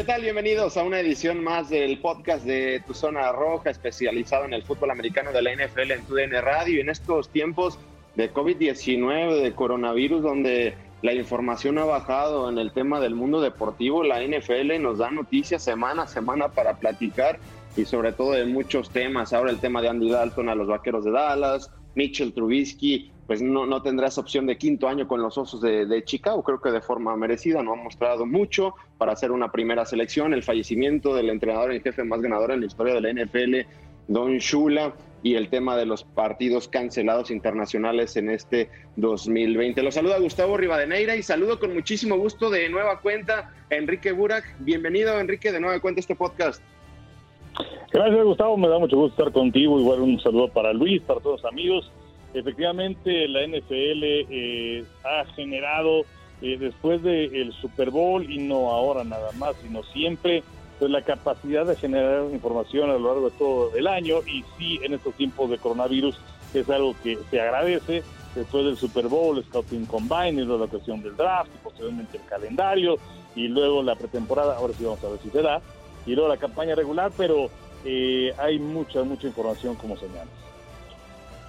¿Qué tal? Bienvenidos a una edición más del podcast de Tu Zona Roja, especializado en el fútbol americano de la NFL en TUDN Radio. Y en estos tiempos de COVID-19, de coronavirus, donde la información ha bajado en el tema del mundo deportivo, la NFL nos da noticias semana a semana para platicar y sobre todo de muchos temas. Ahora el tema de Andy Dalton a los Vaqueros de Dallas, Mitchell Trubisky, pues no, no tendrá esa opción de quinto año con los Osos de, Chicago, creo que de forma merecida, no ha mostrado mucho para hacer una primera selección, el fallecimiento del entrenador y jefe más ganador en la historia de la NFL, Don Shula, y el tema de los partidos cancelados internacionales en este 2020. Los saluda Gustavo Rivadeneira y saludo con muchísimo gusto de nueva cuenta Enrique Burak. Bienvenido, Enrique, de nueva cuenta a este podcast. Gracias, Gustavo. Me da mucho gusto estar contigo. Igual un saludo para Luis, para todos los amigos. Efectivamente, la NFL eh, ha generado, eh, después del Super Bowl, y no ahora nada más, sino siempre, pues la capacidad de generar información a lo largo de todo el año. Y sí, en estos tiempos de coronavirus es algo que se agradece. Después del Super Bowl, Scouting Combine, y luego la cuestión del draft, y posteriormente el calendario, y luego la pretemporada, ahora sí vamos a ver si se da, y luego la campaña regular, pero eh, hay mucha, mucha información como señalas.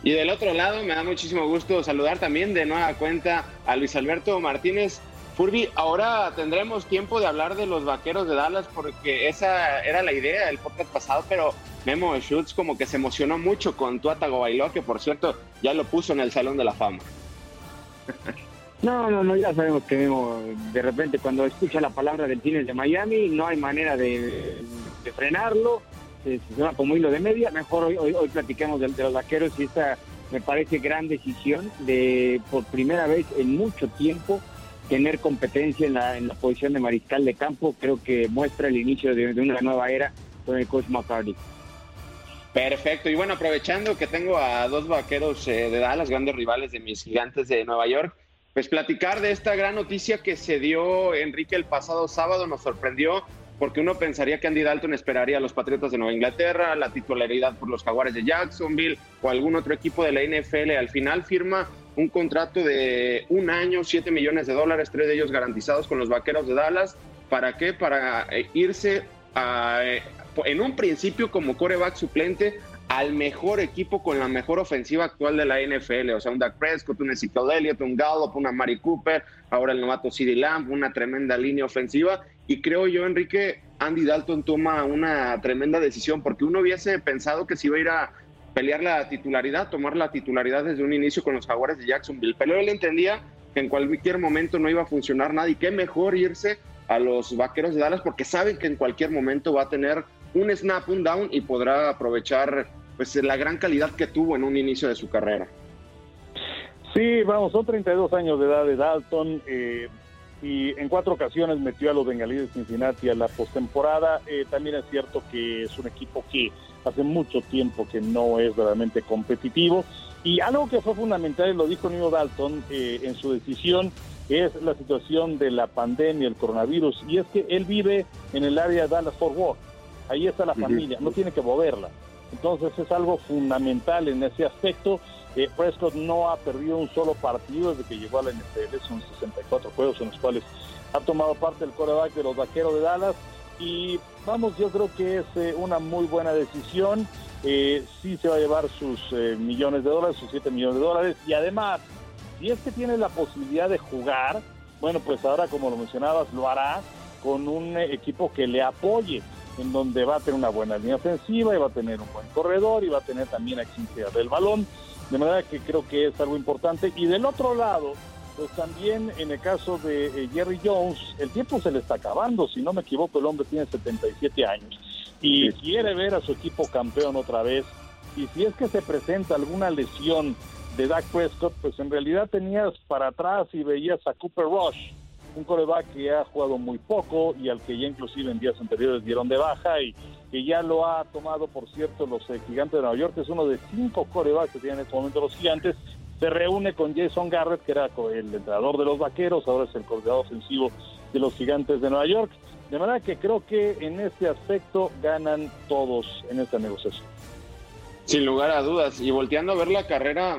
Y del otro lado, me da muchísimo gusto saludar también de nueva cuenta a Luis Alberto Martínez. Furby, ahora tendremos tiempo de hablar de los vaqueros de Dallas porque esa era la idea del podcast pasado, pero Memo Schutz como que se emocionó mucho con Tua Tagovailoa, que por cierto ya lo puso en el Salón de la Fama. No, no, no, ya sabemos que Memo, de repente cuando escucha la palabra del cine de Miami, no hay manera de frenarlo se llama como hilo de media. Mejor hoy, hoy, hoy platiquemos de, de, los vaqueros y esta me parece gran decisión de por primera vez en mucho tiempo tener competencia en la, en la posición de mariscal de campo. Creo que muestra el inicio de, de una nueva era con el coach McCarthy. Perfecto, y bueno, aprovechando que tengo a dos vaqueros eh, de Dallas, grandes rivales de mis gigantes de Nueva York, pues platicar de esta gran noticia que se dio Enrique el pasado sábado, nos sorprendió porque uno pensaría que Andy Dalton esperaría a los Patriotas de Nueva Inglaterra, la titularidad por los Jaguares de Jacksonville o algún otro equipo de la NFL. Al final firma un contrato de un año, 7 millones de dólares, tres de ellos garantizados con los Vaqueros de Dallas. ¿Para qué? Para irse a, en un principio como coreback suplente al mejor equipo con la mejor ofensiva actual de la NFL. O sea, un Dak Prescott, un Ezekiel Elliott, un Gallup, una Mari Cooper, ahora el novato CeeDee Lamb, una tremenda línea ofensiva. Y creo yo, Enrique, Andy Dalton toma una tremenda decisión porque uno hubiese pensado que si iba a ir a pelear la titularidad, tomar la titularidad desde un inicio con los Jaguares de Jacksonville. Pero él entendía que en cualquier momento no iba a funcionar nada y qué mejor irse a los Vaqueros de Dallas porque saben que en cualquier momento va a tener un snap, un down y podrá aprovechar pues la gran calidad que tuvo en un inicio de su carrera. Sí, vamos, son 32 años de edad de Dalton eh, y en cuatro ocasiones metió a los bengalíes de Cincinnati a la postemporada. Eh, también es cierto que es un equipo que hace mucho tiempo que no es realmente competitivo Y algo que fue fundamental, y lo dijo Nino Dalton eh, en su decisión, es la situación de la pandemia, el coronavirus, y es que él vive en el área de Dallas-Fort Worth. Ahí está la familia, no tiene que moverla. Entonces es algo fundamental en ese aspecto. Eh, Prescott no ha perdido un solo partido desde que llegó a la NFL, son 64 juegos en los cuales ha tomado parte el coreback de los Vaqueros de Dallas y vamos, yo creo que es eh, una muy buena decisión. Eh, sí se va a llevar sus eh, millones de dólares, sus 7 millones de dólares y además, si es que tiene la posibilidad de jugar, bueno, pues ahora como lo mencionabas, lo hará con un equipo que le apoye en donde va a tener una buena línea ofensiva y va a tener un buen corredor y va a tener también a quien del balón. De manera que creo que es algo importante. Y del otro lado, pues también en el caso de eh, Jerry Jones, el tiempo se le está acabando. Si no me equivoco, el hombre tiene 77 años y quiere ver a su equipo campeón otra vez. Y si es que se presenta alguna lesión de Dak Prescott, pues en realidad tenías para atrás y veías a Cooper Rush un coreback que ha jugado muy poco y al que ya inclusive en días anteriores dieron de baja y que ya lo ha tomado, por cierto, los eh, gigantes de Nueva York, es uno de cinco corebacks que tienen en este momento los gigantes, se reúne con Jason Garrett, que era el entrenador de los vaqueros, ahora es el coordinador ofensivo de los gigantes de Nueva York. De manera que creo que en este aspecto ganan todos en esta negociación. Sin lugar a dudas. Y volteando a ver la carrera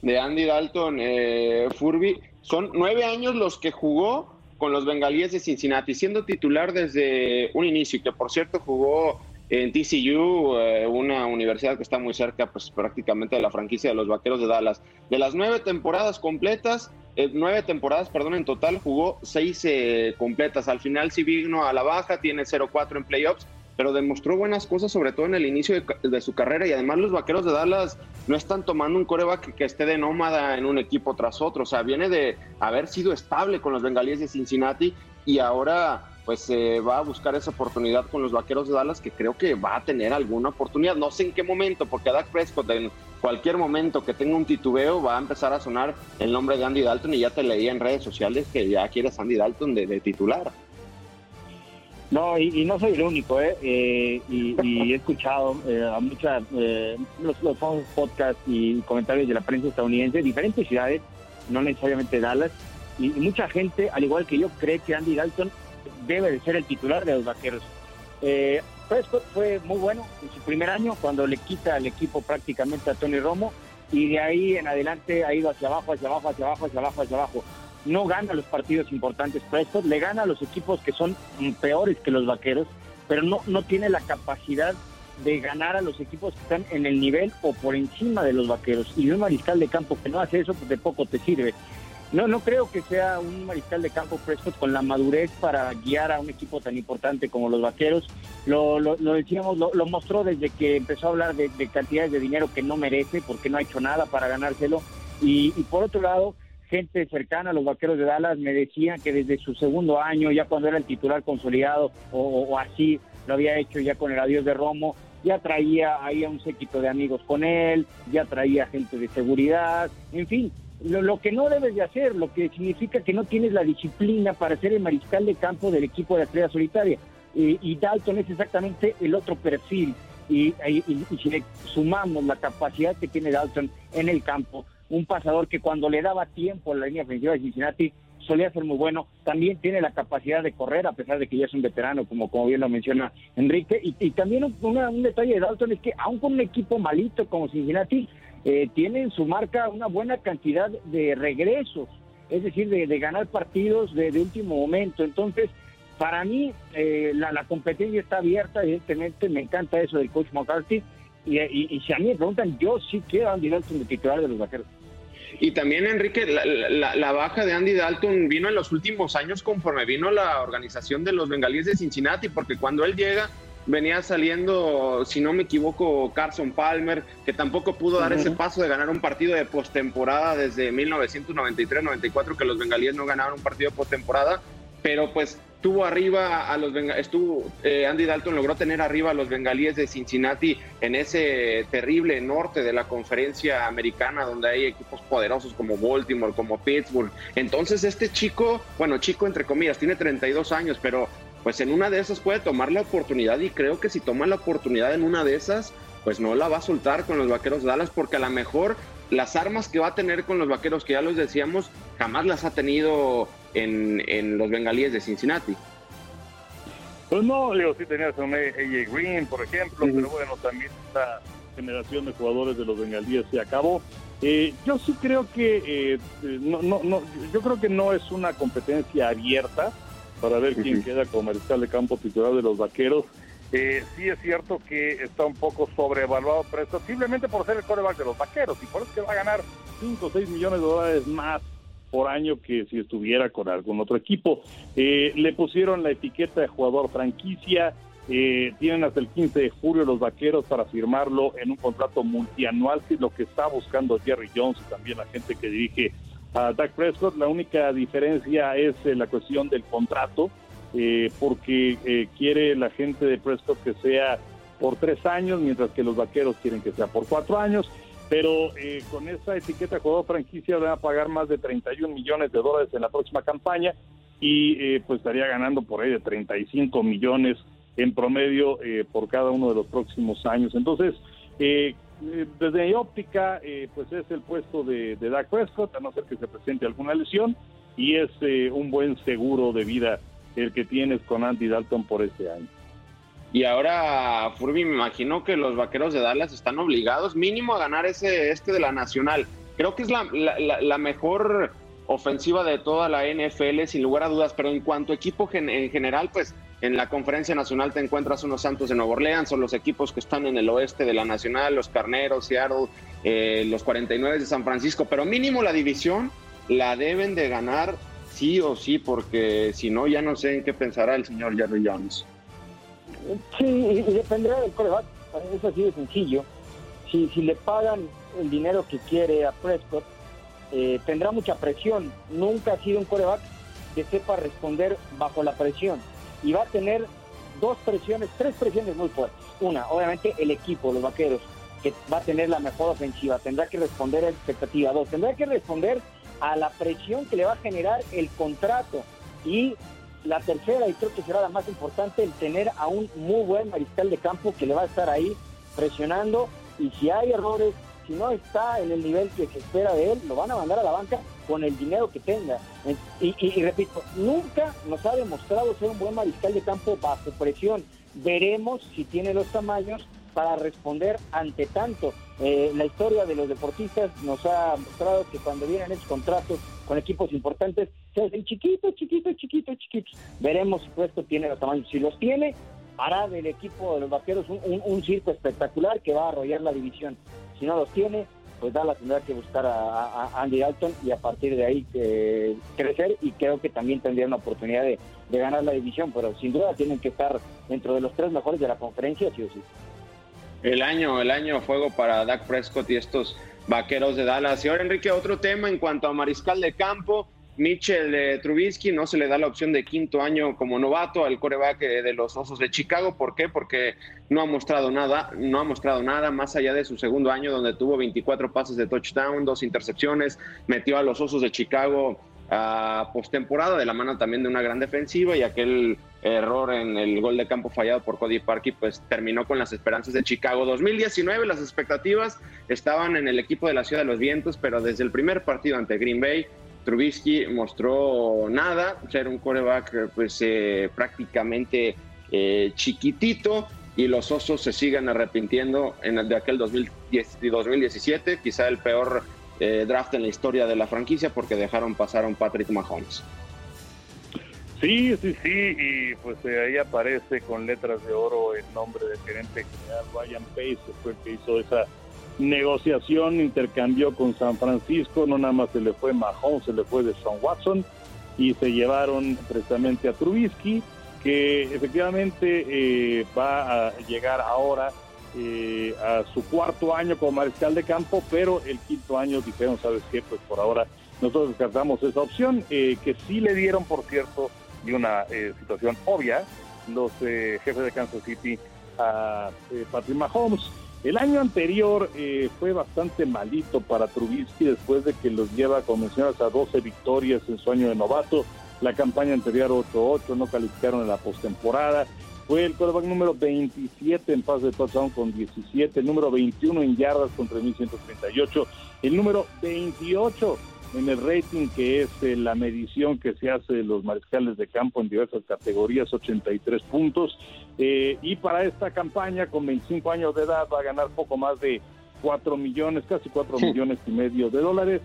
de Andy Dalton, eh, Furby, son nueve años los que jugó con los bengalíes de Cincinnati, siendo titular desde un inicio, que por cierto jugó en TCU, eh, una universidad que está muy cerca, pues prácticamente de la franquicia de los Vaqueros de Dallas. De las nueve temporadas completas, eh, nueve temporadas, perdón, en total jugó seis eh, completas. Al final sí vino a la baja, tiene 0-4 en playoffs, pero demostró buenas cosas, sobre todo en el inicio de, su carrera. Y además los vaqueros de Dallas no están tomando un coreback que, esté de nómada en un equipo tras otro. O sea, viene de haber sido estable con los bengalíes de Cincinnati y ahora pues se va a buscar esa oportunidad con los vaqueros de Dallas, que creo que va a tener alguna oportunidad. No sé en qué momento, porque a Dak Prescott en cualquier momento que tenga un titubeo va a empezar a sonar el nombre de Andy Dalton y ya te leía en redes sociales que ya quieres Andy Dalton de titular. No, y, no soy el único, ¿eh? eh y, he escuchado eh, a muchas, eh, los, los podcasts y comentarios de la prensa estadounidense, diferentes ciudades, no necesariamente Dallas, y, mucha gente, al igual que yo, cree que Andy Dalton debe de ser el titular de los vaqueros. Prescott fue muy bueno en su primer año, cuando le quita el equipo prácticamente a Tony Romo, y de ahí en adelante ha ido hacia abajo, hacia abajo, hacia abajo, hacia abajo, hacia abajo no gana los partidos importantes Prescott, le gana a los equipos que son peores que los vaqueros, pero no, no tiene la capacidad de ganar a los equipos que están en el nivel o por encima de los vaqueros. Y un mariscal de campo que no hace eso, pues de poco te sirve. No, no creo que sea un mariscal de campo Prescott con la madurez para guiar a un equipo tan importante como los vaqueros. Lo, lo, decíamos, lo, mostró desde que empezó a hablar de, cantidades de dinero que no merece porque no ha hecho nada para ganárselo. y por otro lado, gente cercana a los vaqueros de Dallas me decían que desde su segundo año, ya cuando era el titular consolidado o, así, lo había hecho ya con el adiós de Romo, ya traía ahí a un séquito de amigos con él, ya traía gente de seguridad, en fin, lo, que no debes de hacer, lo que significa que no tienes la disciplina para ser el mariscal de campo del equipo de la estrella solitaria. y Dalton es exactamente el otro perfil. y, si le sumamos la capacidad que tiene Dalton en el campo, un pasador que cuando le daba tiempo a la línea ofensiva de Cincinnati solía ser muy bueno, también tiene la capacidad de correr a pesar de que ya es un veterano, como, como bien lo menciona Enrique, y, también un, detalle de Dalton es que aún con un equipo malito como Cincinnati, eh, tiene en su marca una buena cantidad de regresos, es decir, de, ganar partidos de, último momento, entonces para mí eh, la, competencia está abierta, evidentemente me encanta eso del coach McCarthy, y, si a mí me preguntan, yo sí quiero a Andy Dalton de titular de los vaqueros. Y también, Enrique, la, baja de Andy Dalton vino en los últimos años conforme vino la organización de los bengalíes de Cincinnati, porque cuando él llega venía saliendo, si no me equivoco, Carson Palmer, que tampoco pudo dar ese paso de ganar un partido de postemporada desde 1993-94, que los bengalíes no ganaron un partido de postemporada, pero pues tuvo arriba a los estuvo eh, Andy Dalton logró tener arriba a los bengalíes de Cincinnati en ese terrible norte de la conferencia americana donde hay equipos poderosos como Baltimore, como Pittsburgh. Entonces este chico, bueno, chico entre comillas, tiene 32 años, pero pues en una de esas puede tomar la oportunidad y creo que si toma la oportunidad en una de esas, pues no la va a soltar con los Vaqueros Dallas porque a lo mejor las armas que va a tener con los vaqueros, que ya los decíamos, jamás las ha tenido en, los bengalíes de Cincinnati. Pues no, digo, sí tenías a AJ Green, por ejemplo, pero bueno, también esta generación de jugadores de los bengalíes se acabó. Eh, yo sí creo que eh, no, no, no, yo creo que no es una competencia abierta para ver quién queda como mariscal de campo titular de los vaqueros. Eh, sí es cierto que está un poco sobrevaluado Prescott, simplemente por ser el coreback de los vaqueros, y por eso que va a ganar 5 o 6 millones de dólares más por año que si estuviera con algún otro equipo. Eh, le pusieron la etiqueta de jugador franquicia, eh, tienen hasta el 15 de julio los vaqueros para firmarlo en un contrato multianual, que es lo que está buscando Jerry Jones y también la gente que dirige a Dak Prescott. La única diferencia es la cuestión del contrato eh, porque eh, quiere la gente de Prescott que sea por tres años, mientras que los vaqueros quieren que sea por cuatro años. Pero eh, con esa etiqueta jugador franquicia van a pagar más de 31 millones de dólares en la próxima campaña y pues estaría ganando por ahí de 35 millones en promedio por cada uno de los próximos años. Entonces, desde mi óptica, pues es el puesto de, de Dak Prescott, a no ser que se presente alguna lesión, y es un buen seguro de vida el que tienes con Andy Dalton por este año. Y ahora, Furby, me imagino que los vaqueros de Dallas están obligados mínimo a ganar ese este de la Nacional. Creo que es la, mejor ofensiva de toda la NFL, sin lugar a dudas, pero en cuanto a equipo en general, pues en la conferencia nacional te encuentras unos Santos de Nueva Orleans, son los equipos que están en el oeste de la Nacional, los Carneros, Seattle, eh, los 49 de San Francisco, pero mínimo la división la deben de ganar sí o sí, porque si no, ya no sé en qué pensará el señor Jerry Jones. Sí, y dependerá del coreback, es así de sencillo. Si, si le pagan el dinero que quiere a Prescott, eh, tendrá mucha presión. Nunca ha sido un coreback que sepa responder bajo la presión. Y va a tener dos presiones, tres presiones muy fuertes. Una, obviamente el equipo, los vaqueros, que va a tener la mejor ofensiva, tendrá que responder a expectativa. Dos, tendrá que responder a la presión que le va a generar el contrato. Y la tercera, y creo que será la más importante, el tener a un muy buen mariscal de campo que le va a estar ahí presionando. Y si hay errores, si no está en el nivel que se espera de él, lo van a mandar a la banca con el dinero que tenga. Y, repito, nunca nos ha demostrado ser un buen mariscal de campo bajo presión. Veremos si tiene los tamaños para responder ante tanto. Eh, la historia de los deportistas nos ha mostrado que cuando vienen esos contratos con equipos importantes, se hacen chiquitos, chiquitos, chiquitos, chiquitos. Veremos si esto tiene los tamaños. Si los tiene, hará del equipo de los vaqueros un, circo espectacular que va a arrollar la división. Si no los tiene, pues da la tendrá que buscar a, Andy Dalton y a partir de ahí eh, crecer y creo que también tendría una oportunidad de ganar la división, pero sin duda tienen que estar dentro de los tres mejores de la conferencia, sí o sí. El año, el año fuego para Dak Prescott y estos vaqueros de Dallas. Y ahora, Enrique, otro tema en cuanto a mariscal de campo. Mitchell de Trubisky no se le da la opción de quinto año como novato al coreback de los Osos de Chicago. ¿Por qué? Porque no ha mostrado nada, no ha mostrado nada más allá de su segundo año donde tuvo 24 pases de touchdown, dos intercepciones, metió a los Osos de Chicago a postemporada de la mano también de una gran defensiva y aquel error en el gol de campo fallado por Cody Parkey pues terminó con las esperanzas de Chicago. 2019 las expectativas estaban en el equipo de la Ciudad de los Vientos pero desde el primer partido ante Green Bay Trubisky mostró nada ser un coreback pues eh, prácticamente eh, chiquitito y los Osos se siguen arrepintiendo en el de aquel 2017 quizá el peor eh, draft en la historia de la franquicia porque dejaron pasar a un Patrick Mahomes. Sí, sí, sí, y pues eh, ahí aparece con letras de oro el nombre del gerente general Ryan Pace, que fue el que hizo esa negociación, intercambió con San Francisco, no nada más se le fue Mahomes, se le fue de Sean Watson, y se llevaron precisamente a Trubisky, que efectivamente eh, va a llegar ahora eh, a su cuarto año como mariscal de campo, pero el quinto año dijeron, ¿sabes qué? Pues por ahora nosotros descartamos esa opción, eh, que sí le dieron, por cierto, y una eh, situación obvia, los jefes de Kansas City a Patrick Mahomes. El año anterior fue bastante malito para Trubisky después de que los lleva, como mencionas, a 12 victorias en su año de novato. La campaña anterior 8-8, no calificaron en la postemporada Fue el quarterback número 27 en pase de touchdown con 17, el número 21 en yardas con 3.138, el número 28 en el rating, que es eh, la medición que se hace de los mariscales de campo en diversas categorías, 83 puntos. Eh, y para esta campaña, con 25 años de edad, va a ganar poco más de 4 millones, casi 4 millones y medio de dólares.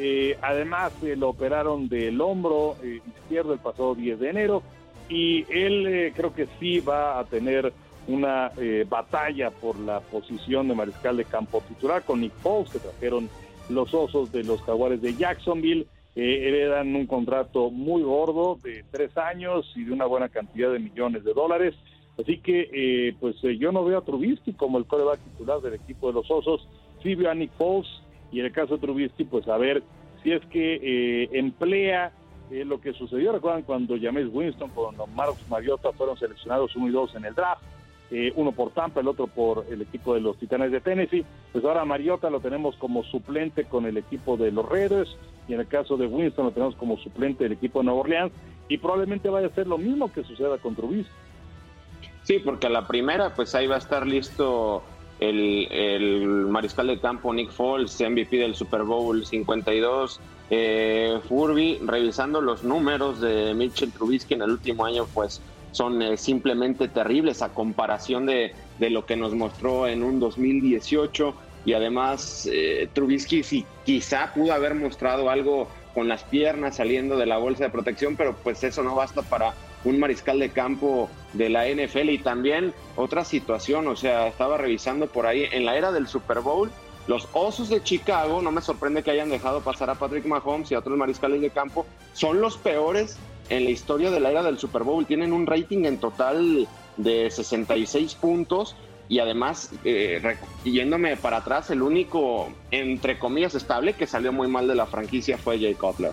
Eh, además, lo operaron del hombro izquierdo el pasado 10 de enero y él creo que sí va a tener una batalla por la posición de mariscal de campo titular con Nick Foles, que trajeron los Osos de los Jaguares de Jacksonville. Eh, heredan un contrato muy gordo de tres años y de una buena cantidad de millones de dólares. Así que, eh, pues eh, yo no veo a Trubisky como el coreback titular del equipo de los Osos. Sí veo a Nick Foles y en el caso de Trubisky, pues a ver si es que emplea lo que sucedió. Recuerdan cuando James Winston con Marcos Mariota fueron seleccionados uno y dos en el draft eh, uno por Tampa, el otro por el equipo de los Titanes de Tennessee. Pues ahora Mariota lo tenemos como suplente con el equipo de los Raiders y en el caso de Winston lo tenemos como suplente del equipo de Nueva Orleans y probablemente vaya a ser lo mismo que suceda con Trubisky. Sí, porque a la primera pues ahí va a estar listo el, mariscal de campo Nick Foles, MVP del Super Bowl 52. Eh, Furby, revisando los números de Mitchell Trubisky en el último año, pues son eh, simplemente terribles a comparación de, lo que nos mostró en un 2018 y además eh, Trubisky sí, quizá pudo haber mostrado algo con las piernas saliendo de la bolsa de protección, pero pues eso no basta para un mariscal de campo de la NFL y también otra situación, o sea, estaba revisando por ahí en la era del Super Bowl, los Osos de Chicago, no me sorprende que hayan dejado pasar a Patrick Mahomes y a otros mariscales de campo, son los peores en la historia de la era del Super Bowl. Tienen un rating en total de 66 puntos y además, eh, yéndome para atrás, el único, entre comillas, estable que salió muy mal de la franquicia fue Jay Cutler.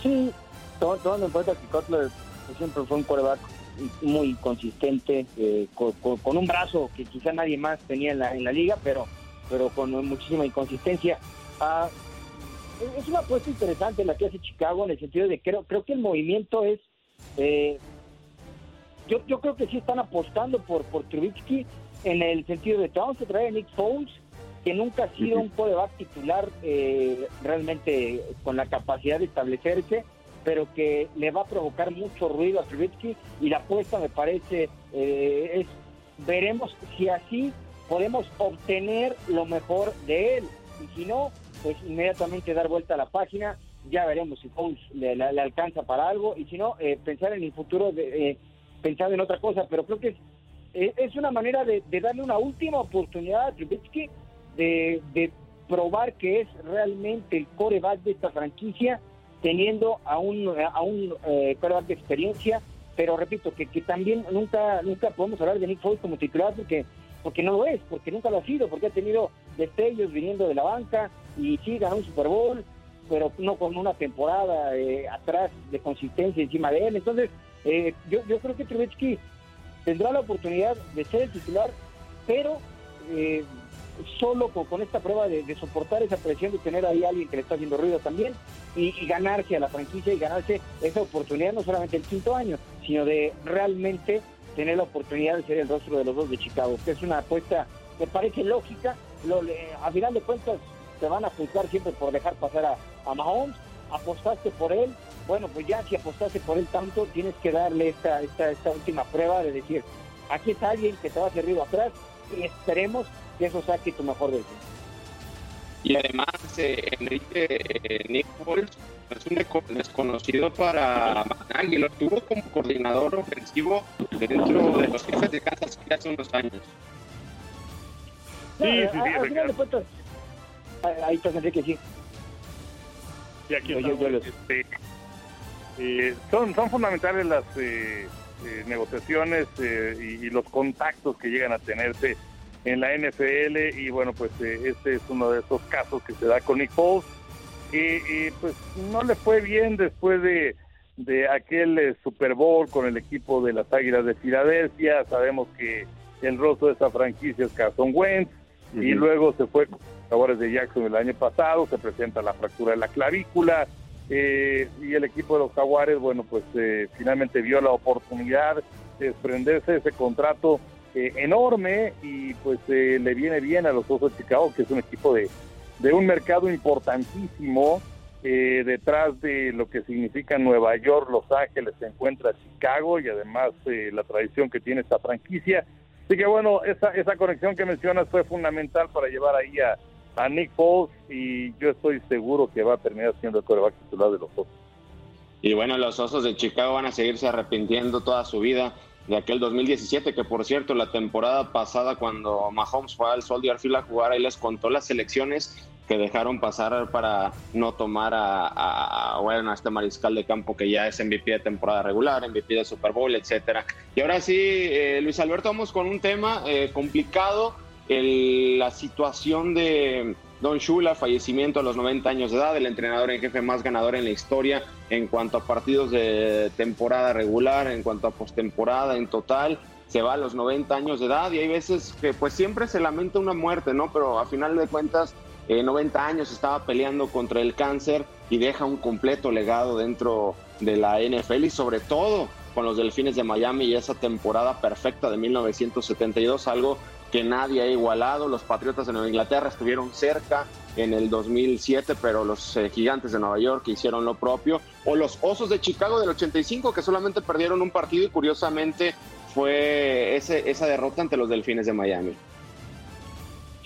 Sí, tomando en cuenta que Cutler siempre fue un quarterback muy consistente, eh, con, un brazo que quizá nadie más tenía en la, en la liga, pero, pero con muchísima inconsistencia. Ah, es una apuesta interesante la que hace Chicago en el sentido de que creo, creo que el movimiento es... Eh, yo, yo creo que sí están apostando por, por Trubisky en el sentido de que vamos a traer a Nick Foles, que nunca ha sido un coreback titular eh, realmente con la capacidad de establecerse, pero que le va a provocar mucho ruido a Trubisky y la apuesta me parece eh, es veremos si así podemos obtener lo mejor de él. Y si no pues inmediatamente dar vuelta a la página, ya veremos si Foles le, alcanza para algo y si no, eh, pensar en el futuro, de, eh, pensar en otra cosa, pero creo que es, eh, una manera de, darle una última oportunidad a Trubisky de, de probar que es realmente el coreback de esta franquicia, teniendo a un, a un coreback de experiencia, pero repito, que, que también nunca, nunca podemos hablar de Nick Foles como titular porque porque no lo es, porque nunca lo ha sido, porque ha tenido destellos viniendo de la banca y sí ganó un Super Bowl, pero no con una temporada eh, atrás de consistencia encima de él. Entonces, eh, yo, yo creo que Trubetsky tendrá la oportunidad de ser el titular, pero eh, solo con, esta prueba de, soportar esa presión de tener ahí a alguien que le está haciendo ruido también y, ganarse a la franquicia y ganarse esa oportunidad no solamente el quinto año, sino de realmente tener la oportunidad de ser el rostro de los dos de Chicago, que es una apuesta que parece lógica. A final de cuentas, te van a juzgar siempre por dejar pasar a, a Mahomes. Apostaste por él. Bueno, pues ya si apostaste por él tanto, tienes que darle esta, esta, esta última prueba de decir, aquí está alguien que te va a hacer ruido atrás y esperemos que eso saque tu mejor versión. Y además, eh, Enrique eh, Nick es un desconocido para y lo tuvo como coordinador ofensivo dentro de los jefes de Kansas hace unos años. Sí, sí, sí. ahí está Enrique, sí. Y aquí este, eh, son, son fundamentales las eh, eh, negociaciones y, y, los contactos que llegan a tenerse en la NFL y bueno, pues este es uno de esos casos que se da con Nick Foles y, pues no le fue bien después de, de aquel eh, Super Bowl con el equipo de las Águilas de Filadelfia. Sabemos que el rostro de esa franquicia es Carson Wentz y luego se fue con los jugadores de Jackson el año pasado, se presenta la fractura de la clavícula eh, y el equipo de los Jaguares, bueno, pues eh, finalmente vio la oportunidad de desprenderse de ese contrato eh, enorme y pues le viene bien a los Osos de Chicago, que es un equipo de, de un mercado importantísimo. detrás de lo que significa Nueva York, Los Ángeles, se encuentra Chicago y además la tradición que tiene esta franquicia. Así que bueno, esa, esa conexión que mencionas fue fundamental para llevar ahí a, a Nick Foles y yo estoy seguro que va a terminar siendo el coreback titular de los Osos. Y bueno, los Osos de Chicago van a seguirse arrepintiendo toda su vida de aquel 2017, que por cierto, la temporada pasada cuando Mahomes fue al Soldier Field a jugar, ahí les contó las selecciones que dejaron pasar para no tomar a, bueno, a este mariscal de campo que ya es MVP de temporada regular, MVP de Super Bowl, etcétera. Y ahora sí, eh, Luis Alberto, vamos con un tema eh, complicado la situación de Don Shula, fallecimiento a los 90 años de edad, el entrenador en jefe más ganador en la historia en cuanto a partidos de temporada regular, en cuanto a postemporada en total, se va a los 90 años de edad y hay veces que pues siempre se lamenta una muerte, ¿no? Pero a final de cuentas, eh, 90 años estaba peleando contra el cáncer y deja un completo legado dentro de la NFL y sobre todo con los Delfines de Miami y esa temporada perfecta de 1972, algo que nadie ha igualado. Los Patriotas de Nueva Inglaterra estuvieron cerca en el 2007, pero los eh, Gigantes de Nueva York hicieron lo propio. O los Osos de Chicago del 85, que solamente perdieron un partido y curiosamente fue ese, esa derrota ante los Delfines de Miami.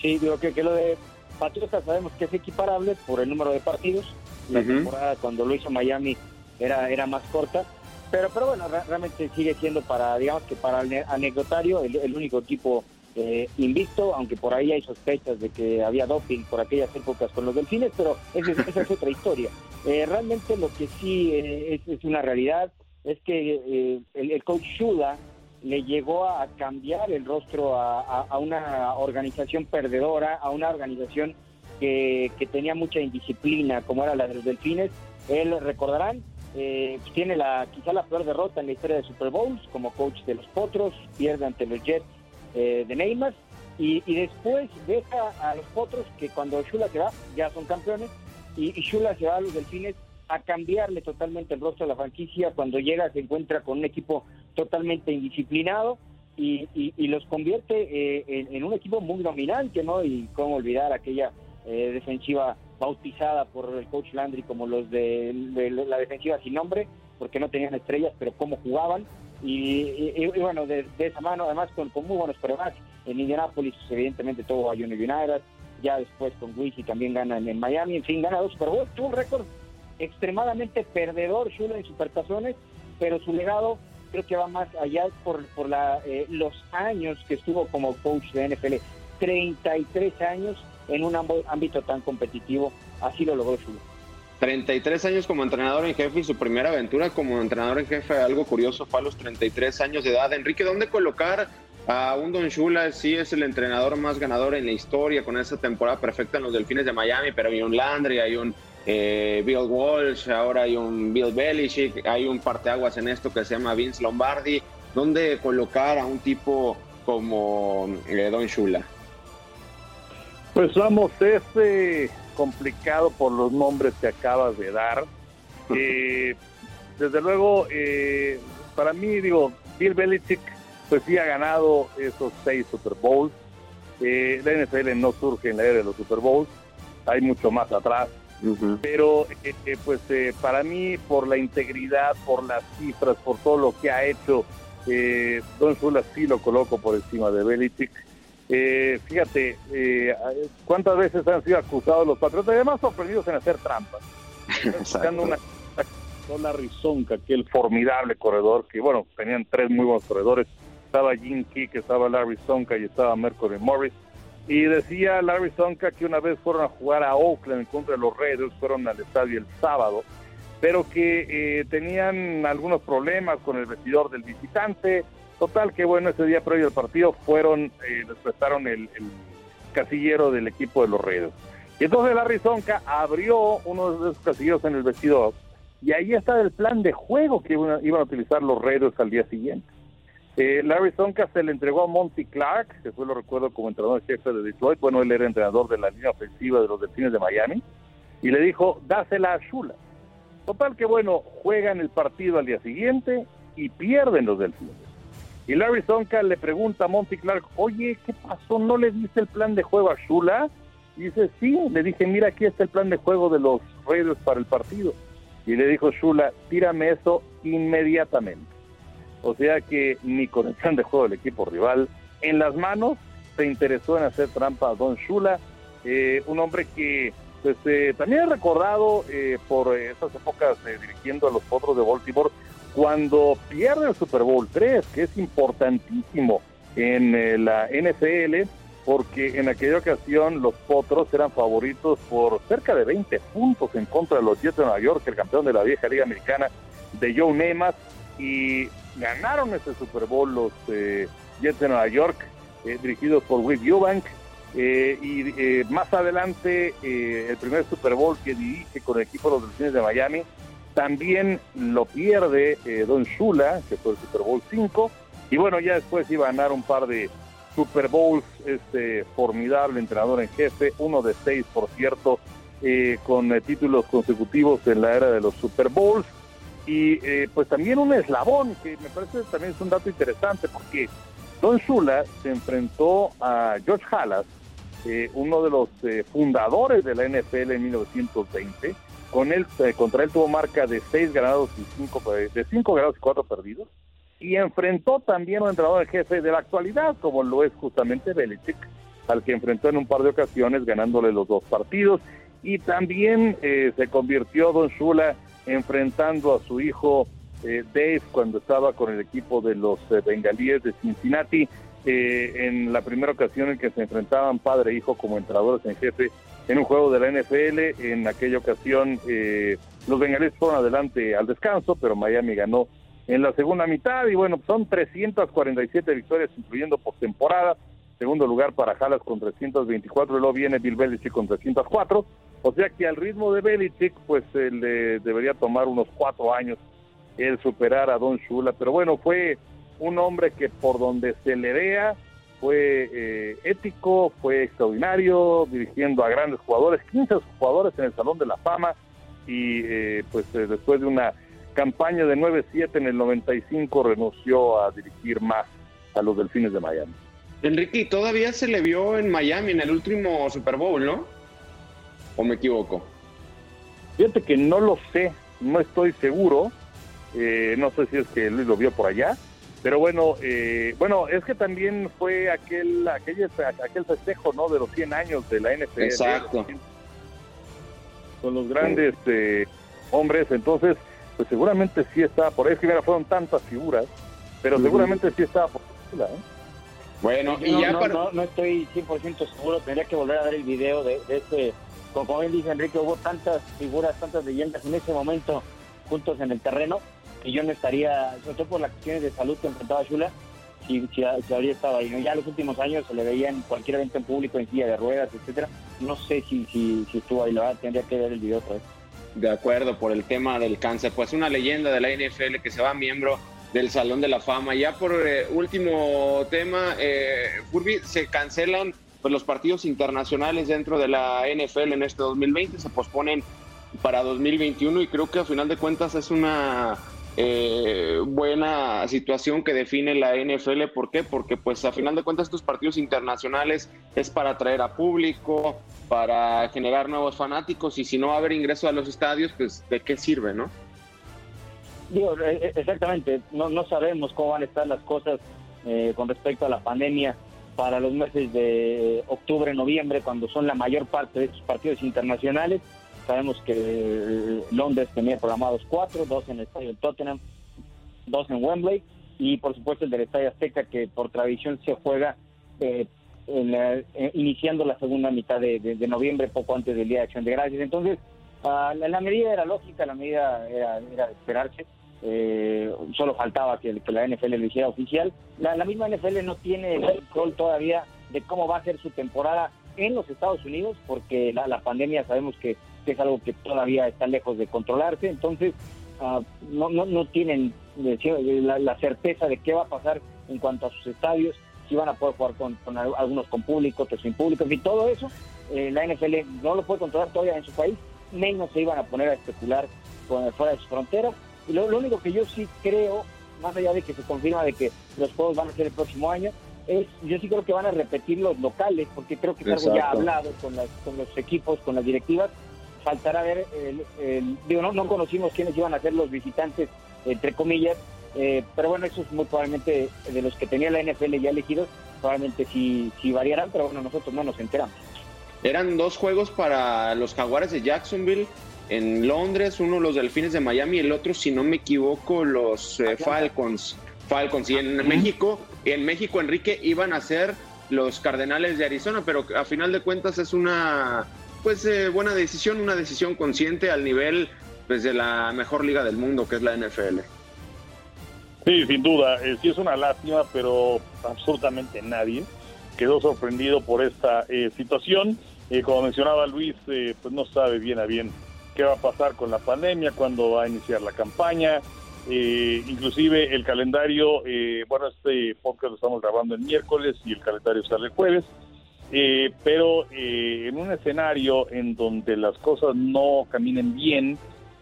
Sí, digo que, que lo de Patriotas sabemos que es equiparable por el número de partidos. La temporada cuando lo hizo Miami era, era más corta. Pero, pero bueno, realmente sigue siendo para, digamos que para el anecdotario, el único equipo eh, invicto, aunque por ahí hay sospechas de que había doping por aquellas épocas con los delfines, pero esa, es otra historia. Eh, realmente lo que sí eh, es, una realidad es que eh, el, coach Shula le llegó a cambiar el rostro a, una organización perdedora, a una organización que, tenía mucha indisciplina, como era la de los delfines. Él, recordarán, tiene la quizá la peor derrota en la historia de Super Bowls como coach de los Potros, pierde ante los Jets eh, de Neymar y, después deja a los potros que cuando Shula se va ya son campeones y, Shula se va a los delfines a cambiarle totalmente el rostro a la franquicia cuando llega se encuentra con un equipo totalmente indisciplinado y, los convierte eh, en, un equipo muy dominante, ¿no? Y cómo olvidar aquella eh, defensiva bautizada por el coach Landry como los de, la defensiva sin nombre, porque no tenían estrellas, pero cómo jugaban. Y, bueno, de, esa mano, además con, muy buenos pruebas En Indianapolis, evidentemente, todo a Junior United. Ya después con y también gana en, Miami. En fin, gana dos Super. Tuvo un récord extremadamente perdedor, Shula en supertazones, pero su legado creo que va más allá por, por la, eh, los años que estuvo como coach de NFL. 33 años en un ámbito tan competitivo. Así lo logró Shula. 33 años como entrenador en jefe y su primera aventura como entrenador en jefe, algo curioso, fue a los 33 años de edad. Enrique, ¿dónde colocar a un Don Shula? Sí, es el entrenador más ganador en la historia con esa temporada perfecta en los Delfines de Miami, pero hay un Landry, hay un eh, Bill Walsh, ahora hay un Bill Belichick, hay un parteaguas en esto que se llama Vince Lombardi. ¿Dónde colocar a un tipo como eh, Don Shula? Pues vamos, ese complicado por los nombres que acabas de dar. Eh, desde luego, eh, para mí, digo, Bill Belichick, pues sí ha ganado esos seis Super Bowls. Eh, la NFL no surge en la era de los Super Bowls, hay mucho más atrás. Pero, pues para mí, por la integridad, por las cifras, por todo lo que ha hecho, Don Shula sí lo coloco por encima de Belichick. Eh, fíjate, eh, cuántas veces han sido acusados los patriotas, además sorprendidos en hacer trampas. Buscando una Larry Zonka, aquel formidable corredor, que bueno, tenían tres muy buenos corredores. Estaba Jim Key, que estaba Larry Zonka y estaba Mercury Morris. Y decía Larry Zonka que una vez fueron a jugar a Oakland contra los Raiders, fueron al estadio el sábado, pero que eh, tenían algunos problemas con el vestidor del visitante, Total, que bueno, ese día previo al partido fueron, eh, les prestaron el, casillero del equipo de los Reyes. Y entonces Larry Zonka abrió uno de esos casilleros en el vestidor y ahí está el plan de juego que iban a, utilizar los Raiders al día siguiente. Eh, Larry Zonka se le entregó a Monty Clark, que fue lo recuerdo como entrenador jefe de Detroit, bueno, él era entrenador de la línea ofensiva de los Delfines de Miami, y le dijo, dásela a Shula. Total que bueno, juegan el partido al día siguiente y pierden los delfines. Y Larry Zonka le pregunta a Monty Clark, oye, ¿qué pasó? ¿No le diste el plan de juego a Shula? Y dice, sí, le dije, mira, aquí está el plan de juego de los Raiders para el partido. Y le dijo Shula, tírame eso inmediatamente. O sea que ni con el plan de juego del equipo rival en las manos se interesó en hacer trampa a Don Shula, eh, un hombre que pues, eh, también es recordado eh, por esas épocas dirigiendo a los Potros de Baltimore cuando pierde el Super Bowl 3, que es importantísimo en la NFL porque en aquella ocasión los Potros eran favoritos por cerca de 20 puntos en contra de los Jets de Nueva York, el campeón de la vieja Liga Americana de Joe Namath, y ganaron ese Super Bowl los eh, Jets de Nueva York, eh, dirigidos por Rick Eubank, eh, y más adelante el primer Super Bowl que dirige con el equipo de los Delfines de Miami, también lo pierde Don Shula, que fue el Super Bowl 5, y bueno, ya después iba a ganar un par de Super Bowls, este formidable entrenador en jefe, uno de seis, por cierto, eh, con eh, títulos consecutivos en la era de los Super Bowls. Y eh, pues también un eslabón, que me parece también es un dato interesante, porque Don Shula se enfrentó a George Halas, uno de los fundadores de la NFL en 1920. Con él, contra él tuvo marca de seis ganados y cinco, de cinco ganados y cuatro perdidos y enfrentó también a un entrenador jefe de la actualidad, como lo es justamente Belichick, al que enfrentó en un par de ocasiones ganándole los dos partidos. Y también eh, se convirtió Don Shula enfrentando a su hijo eh, Dave cuando estaba con el equipo de los eh, bengalíes de Cincinnati, en la primera ocasión en que se enfrentaban padre e hijo como entrenadores en jefe en un juego de la NFL. En aquella ocasión los bengalíes fueron adelante al descanso, pero Miami ganó en la segunda mitad y bueno, son 347 victorias incluyendo postemporada. Segundo lugar para Jalas con 324 y luego viene Bill Belichick con 304. O sea que al ritmo de Belichick pues le debería tomar unos cuatro años el superar a Don Shula. Pero bueno, fue un hombre que por donde se le vea fue eh, ético, fue extraordinario, dirigiendo a grandes jugadores, 15 jugadores en el Salón de la Fama y eh, pues eh, después de una campaña de 9-7 en el 95 renunció a dirigir más a los Delfines de Miami. Enrique, todavía se le vio en Miami en el último Super Bowl, ¿no? ¿O me equivoco? Fíjate que no lo sé, no estoy seguro. Eh, no sé si es que Luis lo vio por allá. Pero bueno, eh, bueno, es que también fue aquel, aquel, aquel festejo, ¿no? De los 100 años de la NFL. Exacto. Con los grandes eh, hombres. Entonces, pues seguramente sí estaba por ahí. Es que mira, fueron tantas figuras, pero seguramente sí estaba por. ¿eh? Bueno, y ya no, no, estoy 100% seguro, tendría que volver a ver el video de, de este. Como bien dice Enrique, hubo tantas figuras, tantas leyendas en ese momento juntos en el terreno que yo no estaría, sobre todo por las cuestiones de salud que enfrentaba Shula, si, si, habría estado ahí. Ya en los últimos años se le veía en cualquier evento en público, en silla de ruedas, etcétera. No sé si, si, si estuvo ahí, la verdad, tendría que ver el video otra vez. De acuerdo, por el tema del cáncer. Pues una leyenda de la NFL que se va miembro del Salón de la Fama. Ya por eh, último tema, eh, Furby, se cancelan pues, los partidos internacionales dentro de la NFL en este 2020, se posponen para 2021 y creo que a final de cuentas es una eh, buena situación que define la NFL. ¿Por qué? Porque pues a final de cuentas estos partidos internacionales es para atraer a público, para generar nuevos fanáticos y si no va a haber ingreso a los estadios, pues de qué sirve, ¿no? Digo, eh, eh, exactamente, no, no sabemos cómo van a estar las cosas con respecto a la pandemia para los meses de octubre, noviembre, cuando son la mayor parte de estos partidos internacionales Sabemos que eh, Londres tenía programados cuatro, dos en el estadio de Tottenham, dos en Wembley y por supuesto el del estadio Azteca que por tradición se juega eh, eh, iniciando la segunda mitad de, noviembre, poco antes del Día de Acción de Gracias. Entonces, ah, la, medida era lógica, la medida era, esperarse. solo faltaba que, la NFL lo hiciera oficial. La, la misma NFL no tiene el control todavía de cómo va a ser su temporada en los Estados Unidos, porque la, pandemia sabemos que, es algo que todavía está lejos de controlarse, entonces ah, no, no, no, tienen la, certeza de qué va a pasar en cuanto a sus estadios, si van a poder jugar con, algunos con público, otros sin público, y todo eso, eh, la NFL no lo puede controlar todavía en su país, menos se iban a poner a especular fuera de sus fronteras. Y lo, único que yo sí creo, más allá de que se confirma de que los juegos van a ser el próximo año, es, yo sí creo que van a repetir los locales, porque creo que es algo ya hablado con, las, con los equipos, con las directivas. Faltará ver, el, digo, no, no conocimos quiénes iban a ser los visitantes, entre comillas, eh, pero bueno, eso es muy probablemente de los que tenía la NFL ya elegidos, probablemente sí, sí variarán, pero bueno, nosotros no nos enteramos. Eran dos juegos para los Jaguares de Jacksonville en Londres, uno los Delfines de Miami, el otro, si no me equivoco, los eh, Falcons. Falcons. Y en México, en México, Enrique, iban a ser los Cardenales de Arizona, pero a final de cuentas es una pues eh, buena decisión, una decisión consciente al nivel pues, de la mejor liga del mundo, que es la NFL. Sí, sin duda, eh, sí es una lástima, pero absolutamente nadie quedó sorprendido por esta eh, situación. Eh, como mencionaba Luis, pues no sabe bien a bien qué va a pasar con la pandemia, cuándo va a iniciar la campaña. inclusive el calendario, bueno, este podcast lo estamos grabando el miércoles y el calendario sale el jueves. Pero en un escenario en donde las cosas no caminen bien,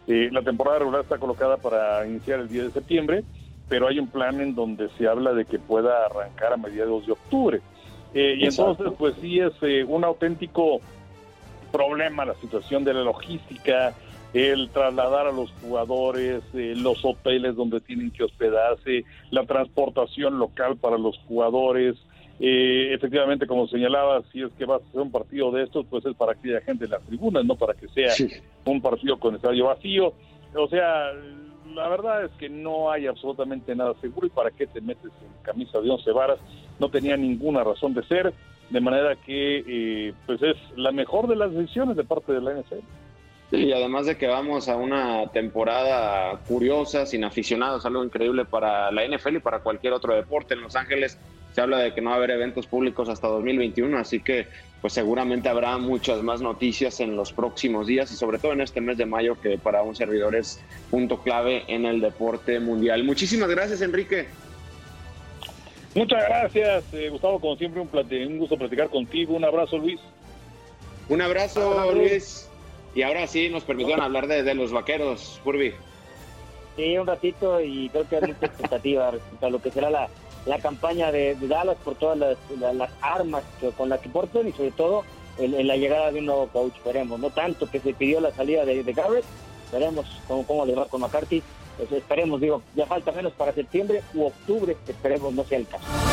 la temporada regular está colocada para iniciar el 10 de septiembre pero hay un plan en donde se habla de que pueda arrancar a mediados de octubre. Eh, y entonces, pues sí es eh, un auténtico problema la situación de la logística, el trasladar a los jugadores, eh, los hoteles donde tienen que hospedarse, la transportación local para los jugadores. Efectivamente, como señalaba, si es que va a ser un partido de estos, pues es para que haya gente en las tribunas, no para que sea un partido con estadio vacío. O sea, la verdad es que no hay absolutamente nada seguro y para qué te metes en camisa de once varas no tenía ninguna razón de ser, de manera que eh, pues es la mejor de las decisiones de parte de la NFL. y además de que vamos a una temporada curiosa, sin aficionados, algo increíble para la NFL y para cualquier otro deporte. En Los Ángeles se habla de que no va a haber eventos públicos hasta 2021, así que pues seguramente habrá muchas más noticias en los próximos días y sobre todo en este mes de mayo que para un servidor es punto clave en el deporte mundial. Muchísimas gracias, Enrique. Muchas gracias, eh, Gustavo, como siempre un, un gusto platicar contigo. Un abrazo, Luis. Un abrazo, Luis. Y ahora sí, nos permitieron hablar de, los vaqueros, Furby. Sí, un ratito y creo que hay mucha expectativa respecto a lo que será la, la campaña de, Dallas por todas las, armas con las que portan y sobre todo en, la llegada de un nuevo coach. Veremos, no tanto que se pidió la salida de, Garrett, veremos cómo, cómo le va con McCarthy. Pues esperemos, digo, ya falta menos para septiembre u octubre, esperemos no sea el caso.